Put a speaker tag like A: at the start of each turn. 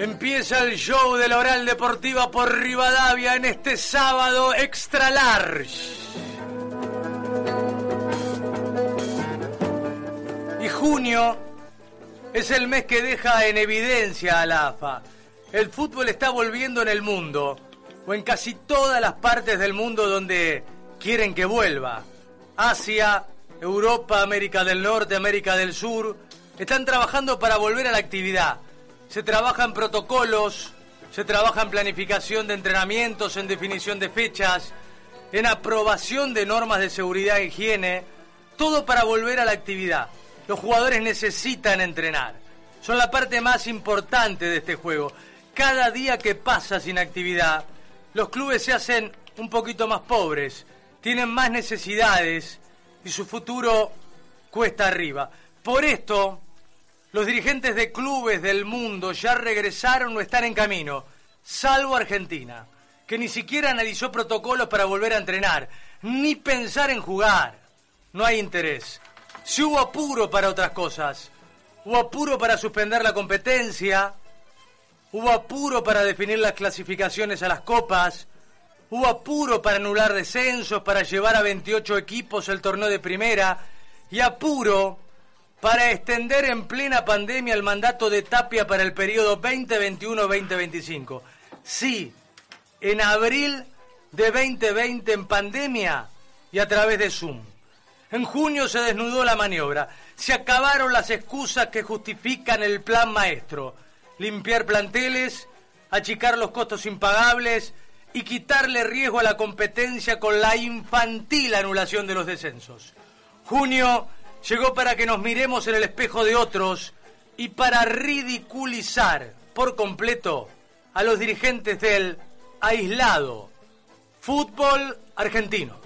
A: Empieza el show de la Oral Deportiva por Rivadavia en este sábado extra large. Y junio es el mes que deja en evidencia a la AFA. El fútbol está volviendo en el mundo, o en casi todas las partes del mundo donde quieren que vuelva. Asia, Europa, América del Norte, América del Sur, están trabajando para volver a la actividad se trabaja en protocolos, se trabaja en planificación de entrenamientos, en definición de fechas, en aprobación de normas de seguridad e higiene, todo para volver a la actividad. Los jugadores necesitan entrenar. Son la parte más importante de este juego. Cada día que pasa sin actividad, los clubes se hacen un poquito más pobres, tienen más necesidades y su futuro cuesta arriba. Por esto, los dirigentes de clubes del mundo ya regresaron o están en camino, salvo Argentina, que ni siquiera analizó protocolos para volver a entrenar, ni pensar en jugar. No hay interés. Si hubo apuro para otras cosas, hubo apuro para suspender la competencia, hubo apuro para definir las clasificaciones a las copas, hubo apuro para anular descensos, para llevar a 28 equipos el torneo de primera, y apuro para extender en plena pandemia el mandato de Tapia para el periodo 2021-2025. Sí, en abril de 2020 en pandemia y a través de Zoom. En junio se desnudó la maniobra. Se acabaron las excusas que justifican el plan maestro. Limpiar planteles, achicar los costos impagables y quitarle riesgo a la competencia con la infantil anulación de los descensos. Junio llegó para que nos miremos en el espejo de otros y para ridiculizar por completo a los dirigentes del aislado fútbol argentino.